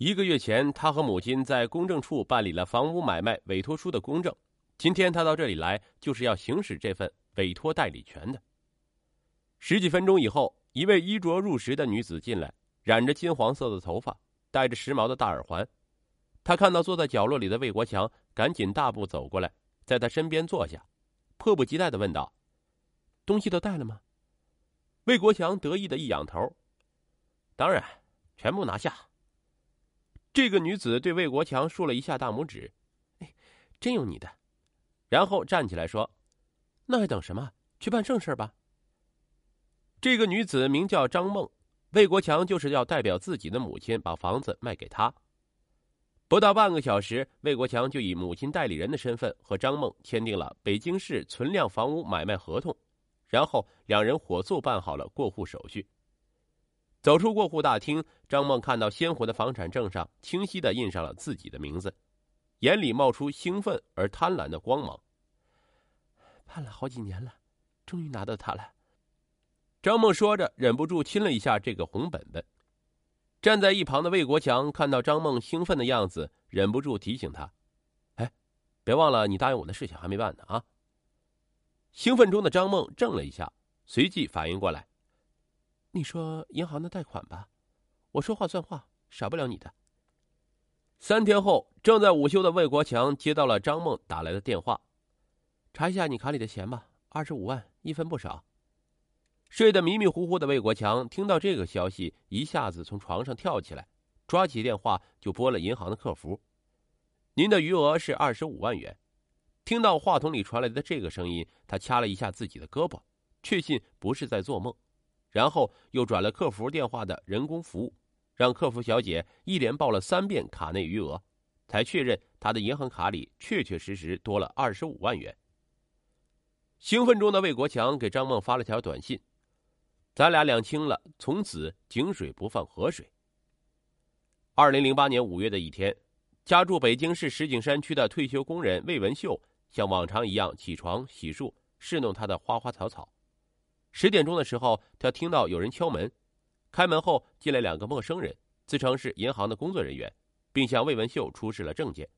一个月前，他和母亲在公证处办理了房屋买卖委托书的公证。今天他到这里来，就是要行使这份委托代理权的。十几分钟以后，一位衣着入时的女子进来，染着金黄色的头发，戴着时髦的大耳环。他看到坐在角落里的魏国强，赶紧大步走过来，在他身边坐下，迫不及待的问道：“东西都带了吗？”魏国强得意的一仰头：“当然，全部拿下。”这个女子对魏国强竖了一下大拇指：“哎，真有你的！”然后站起来说：“那还等什么？去办正事吧。”这个女子名叫张梦，魏国强就是要代表自己的母亲把房子卖给她。不到半个小时，魏国强就以母亲代理人的身份和张梦签订了北京市存量房屋买卖合同，然后两人火速办好了过户手续。走出过户大厅，张梦看到鲜活的房产证上清晰的印上了自己的名字，眼里冒出兴奋而贪婪的光芒。盼了好几年了，终于拿到它了。张梦说着，忍不住亲了一下这个红本本。站在一旁的魏国强看到张梦兴奋的样子，忍不住提醒他：“哎，别忘了你答应我的事情还没办呢啊！”兴奋中的张梦怔了一下，随即反应过来。你说银行的贷款吧，我说话算话，少不了你的。三天后，正在午休的魏国强接到了张梦打来的电话，查一下你卡里的钱吧，二十五万，一分不少。睡得迷迷糊糊的魏国强听到这个消息，一下子从床上跳起来，抓起电话就拨了银行的客服。您的余额是二十五万元。听到话筒里传来的这个声音，他掐了一下自己的胳膊，确信不是在做梦。然后又转了客服电话的人工服务，让客服小姐一连报了三遍卡内余额，才确认他的银行卡里确确实实多了二十五万元。兴奋中的魏国强给张梦发了条短信：“咱俩两清了，从此井水不犯河水。”二零零八年五月的一天，家住北京市石景山区的退休工人魏文秀像往常一样起床洗漱，侍弄他的花花草草。十点钟的时候，他听到有人敲门。开门后进来两个陌生人，自称是银行的工作人员，并向魏文秀出示了证件。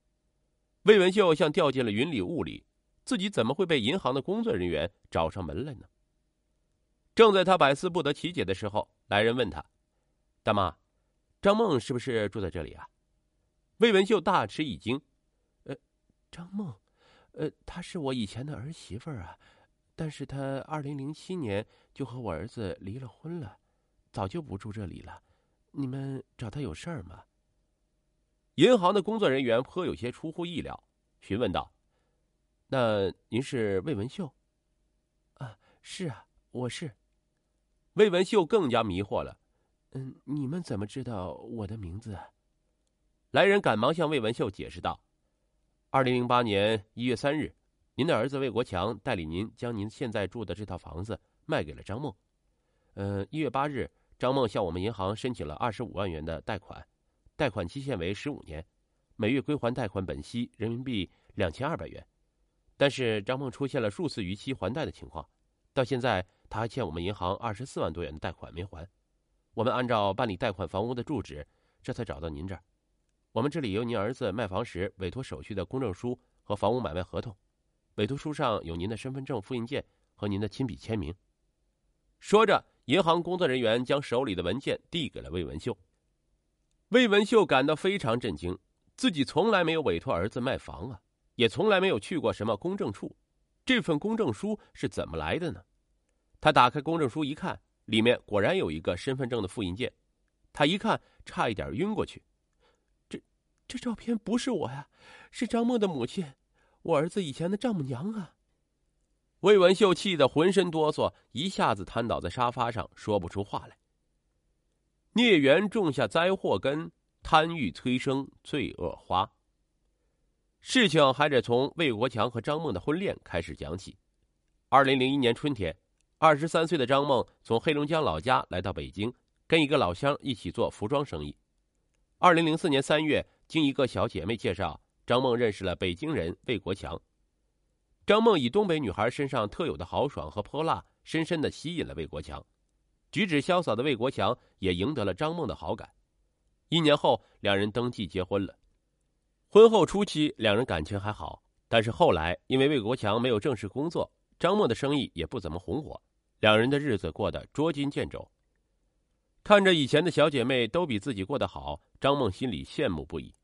魏文秀像掉进了云里雾里，自己怎么会被银行的工作人员找上门来呢？正在他百思不得其解的时候，来人问他：“大妈，张梦是不是住在这里啊？”魏文秀大吃一惊：“呃，张梦，呃，她是我以前的儿媳妇啊。”但是他二零零七年就和我儿子离了婚了，早就不住这里了。你们找他有事儿吗？银行的工作人员颇有些出乎意料，询问道：“那您是魏文秀？”“啊，是啊，我是。”魏文秀更加迷惑了。“嗯，你们怎么知道我的名字？”来人赶忙向魏文秀解释道：“二零零八年一月三日。”您的儿子魏国强代理您将您现在住的这套房子卖给了张梦。呃，一月八日，张梦向我们银行申请了二十五万元的贷款，贷款期限为十五年，每月归还贷款本息人民币两千二百元。但是张梦出现了数次逾期还贷的情况，到现在他还欠我们银行二十四万多元的贷款没还。我们按照办理贷款房屋的住址，这才找到您这儿。我们这里有您儿子卖房时委托手续的公证书和房屋买卖合同。委托书上有您的身份证复印件和您的亲笔签名。说着，银行工作人员将手里的文件递给了魏文秀。魏文秀感到非常震惊，自己从来没有委托儿子卖房啊，也从来没有去过什么公证处，这份公证书是怎么来的呢？他打开公证书一看，里面果然有一个身份证的复印件。他一看，差一点晕过去。这，这照片不是我呀，是张梦的母亲。我儿子以前的丈母娘啊！魏文秀气得浑身哆嗦，一下子瘫倒在沙发上，说不出话来。孽缘种下灾祸根，贪欲催生罪恶花。事情还得从魏国强和张梦的婚恋开始讲起。二零零一年春天，二十三岁的张梦从黑龙江老家来到北京，跟一个老乡一起做服装生意。二零零四年三月，经一个小姐妹介绍。张梦认识了北京人魏国强。张梦以东北女孩身上特有的豪爽和泼辣，深深的吸引了魏国强。举止潇洒的魏国强也赢得了张梦的好感。一年后，两人登记结婚了。婚后初期，两人感情还好，但是后来因为魏国强没有正式工作，张梦的生意也不怎么红火，两人的日子过得捉襟见肘。看着以前的小姐妹都比自己过得好，张梦心里羡慕不已，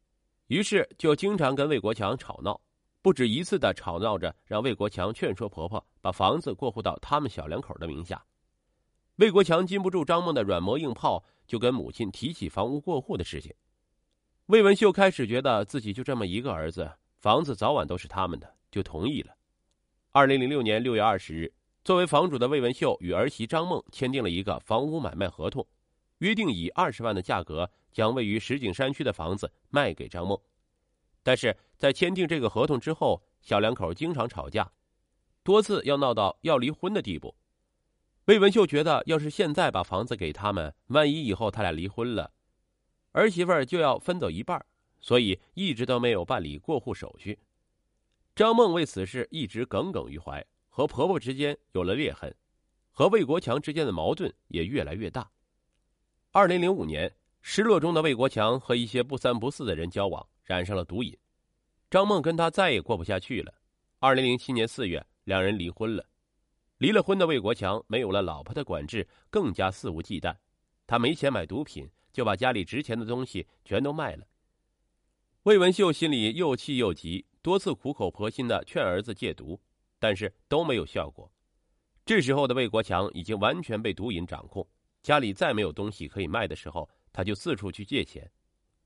于是就经常跟魏国强吵闹，不止一次的吵闹着让魏国强劝说婆婆把房子过户到他们小两口的名下。魏国强禁不住张梦的软磨硬泡，就跟母亲提起房屋过户的事情。魏文秀开始觉得自己就这么一个儿子，房子早晚都是他们的，就同意了。二零零六年六月二十日，作为房主的魏文秀与儿媳张梦签订了一个房屋买卖合同，约定以二十万的价格将位于石景山区的房子卖给张梦。但是在签订这个合同之后，小两口经常吵架，多次要闹到要离婚的地步。魏文秀觉得，要是现在把房子给他们，万一以后他俩离婚了。儿媳妇就要分走一半，所以一直都没有办理过户手续。张梦为此事一直耿耿于怀，和婆婆之间有了裂痕，和魏国强之间的矛盾也越来越大。二零零五年，失落中的魏国强和一些不三不四的人交往，染上了毒瘾。张梦跟他再也过不下去了。二零零七年四月，两人离婚了。离了婚的魏国强没有了老婆的管制，更加肆无忌惮。他没钱买毒品。就把家里值钱的东西全都卖了。魏文秀心里又气又急，多次苦口婆心的劝儿子戒毒，但是都没有效果。这时候的魏国强已经完全被毒瘾掌控，家里再没有东西可以卖的时候，他就四处去借钱，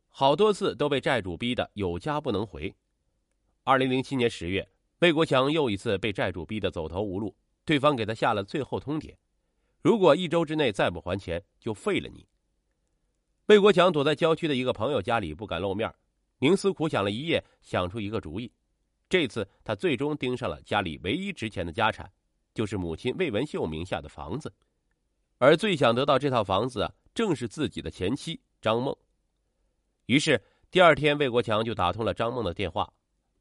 好多次都被债主逼得有家不能回。二零零七年十月，魏国强又一次被债主逼得走投无路，对方给他下了最后通牒：如果一周之内再不还钱，就废了你。魏国强躲在郊区的一个朋友家里，不敢露面，冥思苦想了一夜，想出一个主意。这次他最终盯上了家里唯一值钱的家产，就是母亲魏文秀名下的房子。而最想得到这套房子，正是自己的前妻张梦。于是第二天，魏国强就打通了张梦的电话。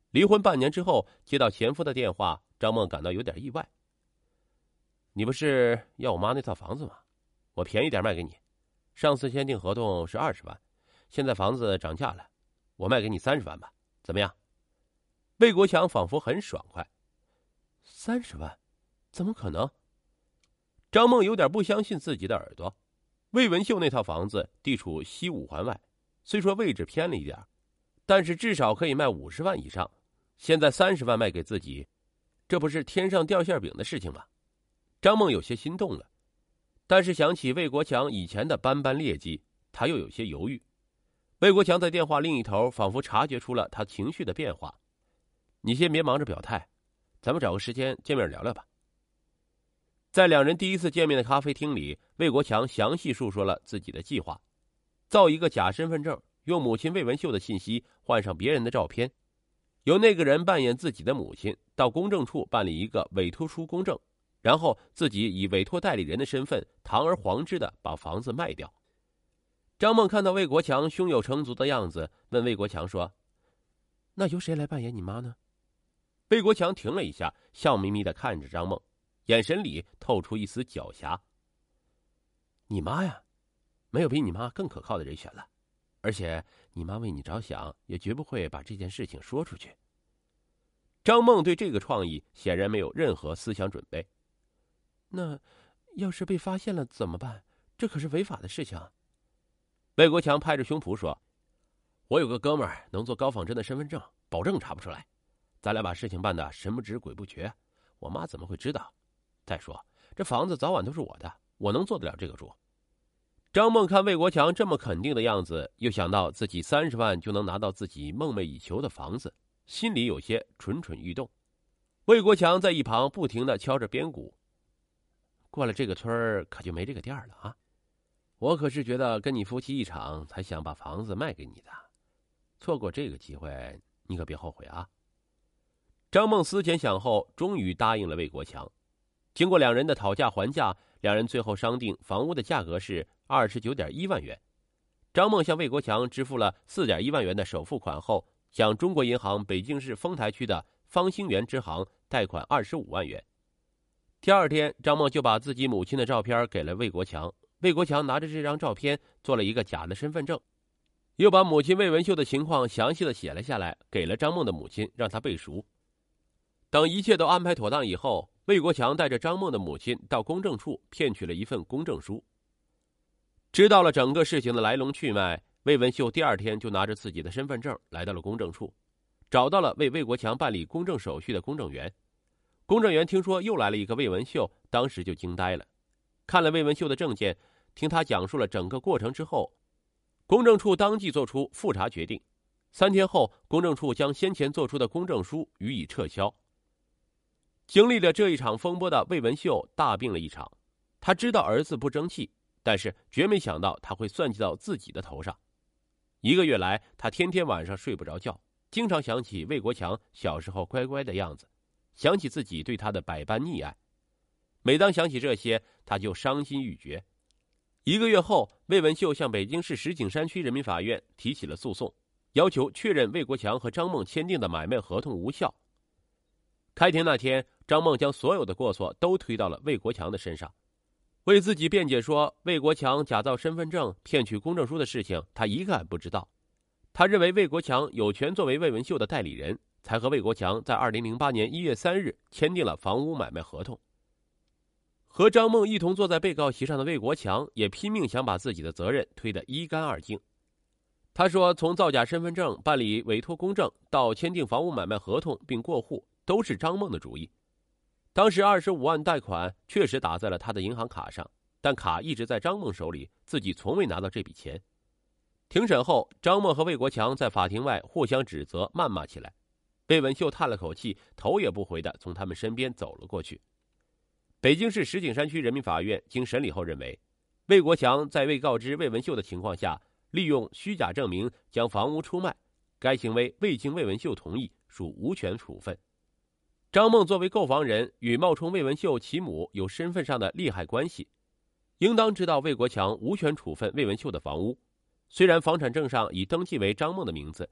离婚半年之后，接到前夫的电话，张梦感到有点意外。你不是要我妈那套房子吗？我便宜点卖给你。上次签订合同是二十万，现在房子涨价了，我卖给你三十万吧，怎么样？魏国强仿佛很爽快。三十万，怎么可能？张梦有点不相信自己的耳朵。魏文秀那套房子地处西五环外，虽说位置偏了一点，但是至少可以卖五十万以上。现在三十万卖给自己，这不是天上掉馅饼的事情吗？张梦有些心动了。但是想起魏国强以前的斑斑劣迹，他又有些犹豫。魏国强在电话另一头仿佛察觉出了他情绪的变化，“你先别忙着表态，咱们找个时间见面聊聊吧。”在两人第一次见面的咖啡厅里，魏国强详细述说了自己的计划：造一个假身份证，用母亲魏文秀的信息换上别人的照片，由那个人扮演自己的母亲，到公证处办理一个委托书公证。然后自己以委托代理人的身份堂而皇之的把房子卖掉。张梦看到魏国强胸有成竹的样子，问魏国强说：“那由谁来扮演你妈呢？”魏国强停了一下，笑眯眯的看着张梦，眼神里透出一丝狡黠。“你妈呀，没有比你妈更可靠的人选了，而且你妈为你着想，也绝不会把这件事情说出去。”张梦对这个创意显然没有任何思想准备。那，要是被发现了怎么办？这可是违法的事情。魏国强拍着胸脯说：“我有个哥们儿能做高仿真的身份证，保证查不出来。咱俩把事情办的神不知鬼不觉，我妈怎么会知道？再说这房子早晚都是我的，我能做得了这个主。”张梦看魏国强这么肯定的样子，又想到自己三十万就能拿到自己梦寐以求的房子，心里有些蠢蠢欲动。魏国强在一旁不停的敲着边鼓。过了这个村儿，可就没这个店了啊！我可是觉得跟你夫妻一场，才想把房子卖给你的。错过这个机会，你可别后悔啊！张梦思前想后，终于答应了魏国强。经过两人的讨价还价，两人最后商定房屋的价格是二十九点一万元。张梦向魏国强支付了四点一万元的首付款后，向中国银行北京市丰台区的方兴园支行贷款二十五万元。第二天，张梦就把自己母亲的照片给了魏国强。魏国强拿着这张照片做了一个假的身份证，又把母亲魏文秀的情况详细的写了下来，给了张梦的母亲，让她背熟。等一切都安排妥当以后，魏国强带着张梦的母亲到公证处骗取了一份公证书。知道了整个事情的来龙去脉，魏文秀第二天就拿着自己的身份证来到了公证处，找到了为魏国强办理公证手续的公证员。公证员听说又来了一个魏文秀，当时就惊呆了，看了魏文秀的证件，听他讲述了整个过程之后，公证处当即作出复查决定。三天后，公证处将先前做出的公证书予以撤销。经历了这一场风波的魏文秀大病了一场，他知道儿子不争气。但是绝没想到他会算计到自己的头上。一个月来，他天天晚上睡不着觉，经常想起魏国强小时候乖乖的样子，想起自己对他的百般溺爱。每当想起这些，他就伤心欲绝。一个月后，魏文秀向北京市石景山区人民法院提起了诉讼，要求确认魏国强和张梦签订的买卖合同无效。开庭那天，张梦将所有的过错都推到了魏国强的身上。为自己辩解说，魏国强假造身份证骗取公证书的事情，他一概不知道。他认为魏国强有权作为魏文秀的代理人，才和魏国强在二零零八年一月三日签订了房屋买卖合同。和张梦一同坐在被告席上的魏国强也拼命想把自己的责任推得一干二净。他说，从造假身份证、办理委托公证到签订房屋买卖合同并过户，都是张梦的主意。当时二十五万贷款确实打在了他的银行卡上，但卡一直在张梦手里，自己从未拿到这笔钱。庭审后，张梦和魏国强在法庭外互相指责、谩骂起来。魏文秀叹了口气，头也不回的从他们身边走了过去。北京市石景山区人民法院经审理后认为，魏国强在未告知魏文秀的情况下，利用虚假证明将房屋出卖，该行为未经魏文秀同意，属无权处分。张梦作为购房人，与冒充魏文秀其母有身份上的利害关系，应当知道魏国强无权处分魏文秀的房屋。虽然房产证上已登记为张梦的名字，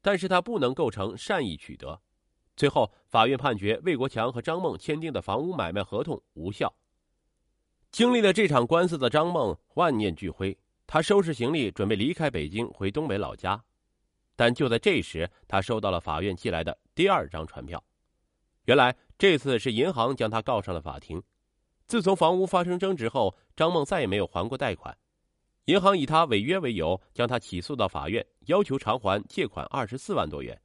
但是他不能构成善意取得。最后，法院判决魏国强和张梦签订的房屋买卖合同无效。经历了这场官司的张梦万念俱灰，他收拾行李准备离开北京回东北老家，但就在这时，他收到了法院寄来的第二张传票。原来这次是银行将他告上了法庭。自从房屋发生争执后，张梦再也没有还过贷款。银行以他违约为由，将他起诉到法院，要求偿还借款二十四万多元。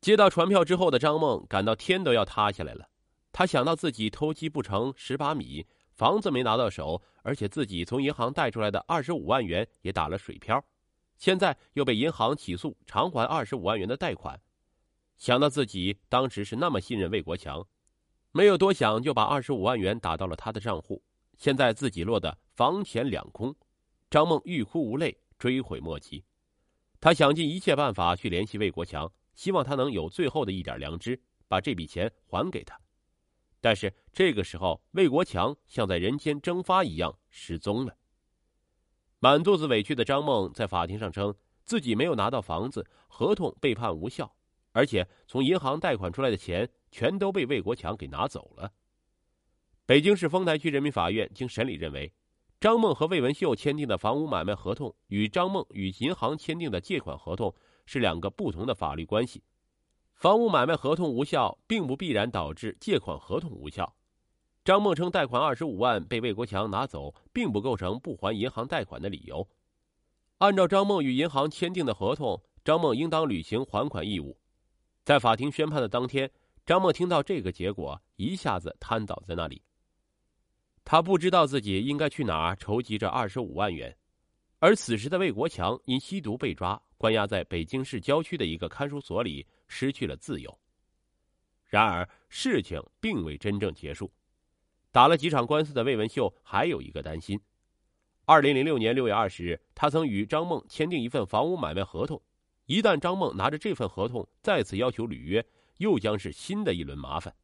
接到传票之后的张梦感到天都要塌下来了。他想到自己偷鸡不成蚀把米，房子没拿到手，而且自己从银行贷出来的二十五万元也打了水漂，现在又被银行起诉偿还二十五万元的贷款。想到自己当时是那么信任魏国强，没有多想就把二十五万元打到了他的账户。现在自己落得房钱两空，张梦欲哭无泪，追悔莫及。他想尽一切办法去联系魏国强，希望他能有最后的一点良知，把这笔钱还给他。但是这个时候，魏国强像在人间蒸发一样失踪了。满肚子委屈的张梦在法庭上称自己没有拿到房子，合同被判无效。而且从银行贷款出来的钱全都被魏国强给拿走了。北京市丰台区人民法院经审理认为，张梦和魏文秀签订的房屋买卖合同与张梦与银行签订的借款合同是两个不同的法律关系。房屋买卖合同无效，并不必然导致借款合同无效。张梦称贷款二十五万被魏国强拿走，并不构成不还银行贷款的理由。按照张梦与银行签订的合同，张梦应当履行还款义务。在法庭宣判的当天，张梦听到这个结果，一下子瘫倒在那里。他不知道自己应该去哪儿筹集这二十五万元，而此时的魏国强因吸毒被抓，关押在北京市郊区的一个看守所里，失去了自由。然而，事情并未真正结束。打了几场官司的魏文秀还有一个担心：二零零六年六月二十日，他曾与张梦签订一份房屋买卖合同。一旦张梦拿着这份合同再次要求履约，又将是新的一轮麻烦。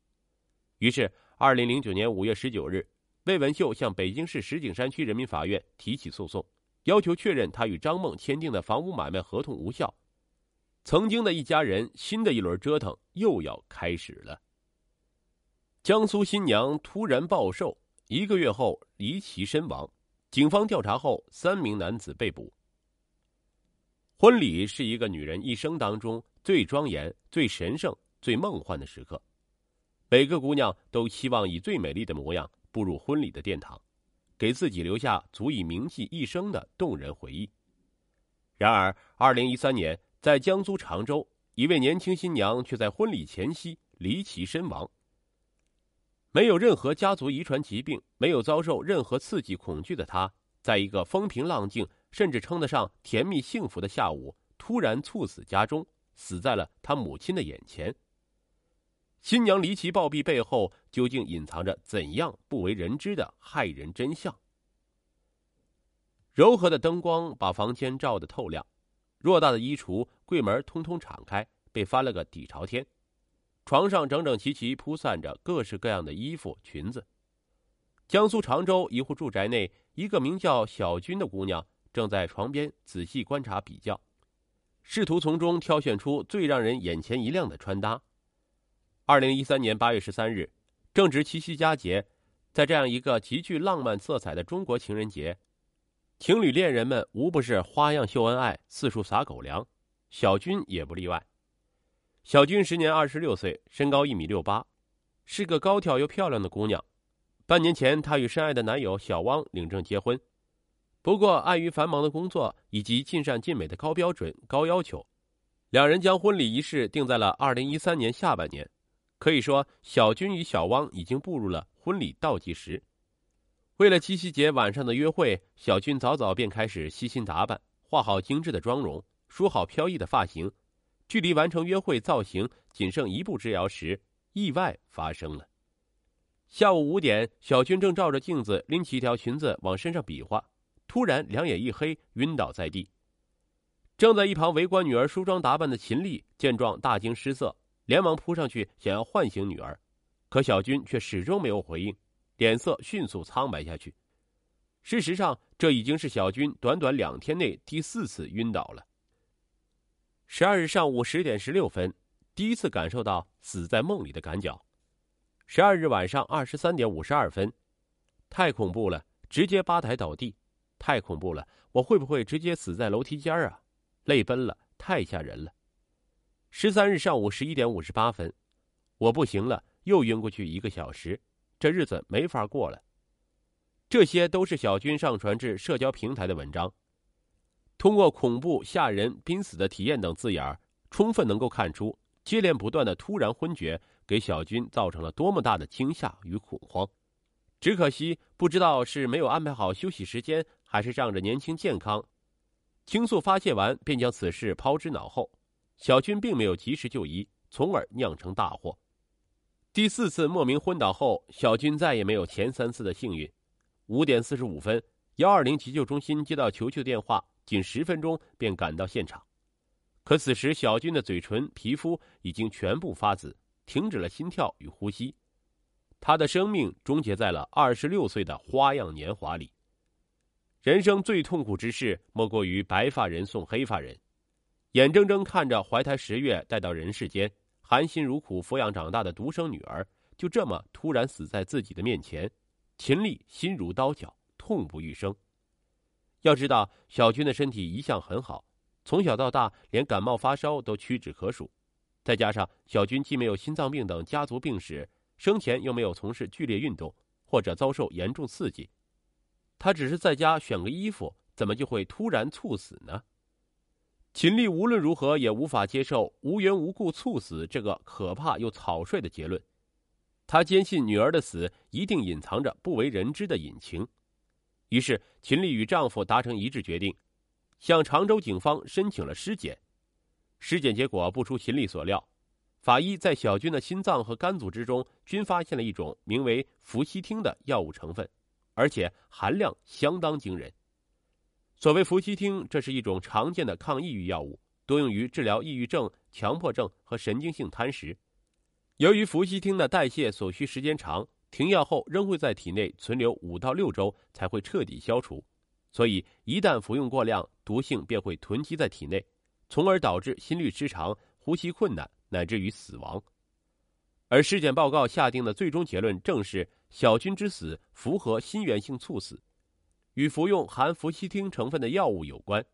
于是，二零零九年五月十九日，魏文秀向北京市石景山区人民法院提起诉讼，要求确认他与张梦签订的房屋买卖合同无效。曾经的一家人，新的一轮折腾又要开始了。江苏新娘突然暴瘦，一个月后离奇身亡，警方调查后，三名男子被捕。婚礼是一个女人一生当中最庄严、最神圣、最梦幻的时刻，每个姑娘都希望以最美丽的模样步入婚礼的殿堂，给自己留下足以铭记一生的动人回忆。然而，二零一三年，在江苏常州，一位年轻新娘却在婚礼前夕离奇身亡。没有任何家族遗传疾病，没有遭受任何刺激恐惧的她，在一个风平浪静。甚至称得上甜蜜幸福的下午，突然猝死家中，死在了他母亲的眼前。新娘离奇暴毙背后，究竟隐藏着怎样不为人知的骇人真相？柔和的灯光把房间照得透亮，偌大的衣橱柜门通通敞开，被翻了个底朝天。床上整整齐齐铺散着各式各样的衣服、裙子。江苏常州一户住宅内，一个名叫小军的姑娘。正在床边仔细观察比较，试图从中挑选出最让人眼前一亮的穿搭。二零一三年八月十三日，正值七夕佳节，在这样一个极具浪漫色彩的中国情人节，情侣恋人们无不是花样秀恩爱，四处撒狗粮，小军也不例外。小军时年二十六岁，身高一米六八，是个高挑又漂亮的姑娘。半年前，她与深爱的男友小汪领证结婚。不过，碍于繁忙的工作以及尽善尽美的高标准、高要求，两人将婚礼仪式定在了二零一三年下半年。可以说，小军与小汪已经步入了婚礼倒计时。为了七夕节晚上的约会，小军早早便开始悉心打扮，化好精致的妆容，梳好飘逸的发型。距离完成约会造型仅剩一步之遥时，意外发生了。下午五点，小军正照着镜子，拎起一条裙子往身上比划。突然，两眼一黑，晕倒在地。正在一旁围观女儿梳妆打扮的秦丽见状，大惊失色，连忙扑上去想要唤醒女儿，可小军却始终没有回应，脸色迅速苍白下去。事实上，这已经是小军短短两天内第四次晕倒了。十二日上午十点十六分，第一次感受到死在梦里的感觉。十二日晚上二十三点五十二分，太恐怖了，直接吧台倒地。太恐怖了！我会不会直接死在楼梯间啊？泪奔了，太吓人了。十三日上午十一点五十八分，我不行了，又晕过去一个小时，这日子没法过了。这些都是小军上传至社交平台的文章，通过恐怖、吓人、濒死的体验等字眼儿充分能够看出接连不断的突然昏厥给小军造成了多么大的惊吓与恐慌。只可惜，不知道是没有安排好休息时间。还是仗着年轻健康，倾诉发泄完便将此事抛之脑后。小军并没有及时就医，从而酿成大祸。第四次莫名昏倒后，小军再也没有前三次的幸运。五点四十五分，幺二零急救中心接到求救电话，仅十分钟便赶到现场。可此时，小军的嘴唇、皮肤已经全部发紫，停止了心跳与呼吸，他的生命终结在了二十六岁的花样年华里。人生最痛苦之事，莫过于白发人送黑发人，眼睁睁看着怀胎十月带到人世间、含辛茹苦抚养长大的独生女儿，就这么突然死在自己的面前。秦丽心如刀绞，痛不欲生。要知道，小军的身体一向很好，从小到大连感冒发烧都屈指可数。再加上小军既没有心脏病等家族病史，生前又没有从事剧烈运动或者遭受严重刺激。他只是在家选个衣服，怎么就会突然猝死呢？秦丽无论如何也无法接受无缘无故猝死这个可怕又草率的结论。他坚信女儿的死一定隐藏着不为人知的隐情。于是，秦丽与丈夫达成一致决定，向常州警方申请了尸检。尸检结果不出秦丽所料，法医在小军的心脏和肝组织中均发现了一种名为氟西汀的药物成分。而且含量相当惊人。所谓氟西汀，这是一种常见的抗抑郁药物，多用于治疗抑郁症、强迫症和神经性贪食。由于氟西汀的代谢所需时间长，停药后仍会在体内存留五到六周才会彻底消除，所以一旦服用过量，毒性便会囤积在体内，从而导致心律失常、呼吸困难，乃至于死亡。而尸检报告下定的最终结论正是小军之死符合心源性猝死，与服用含氟西汀成分的药物有关。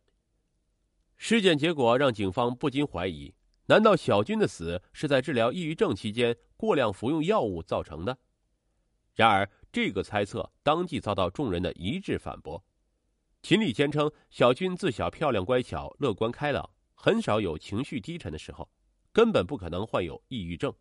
尸检结果让警方不禁怀疑：难道小军的死是在治疗抑郁症期间过量服用药物造成的？然而，这个猜测当即遭到众人的一致反驳。秦丽坚称，小军自小漂亮乖巧、乐观开朗，很少有情绪低沉的时候，根本不可能患有抑郁症。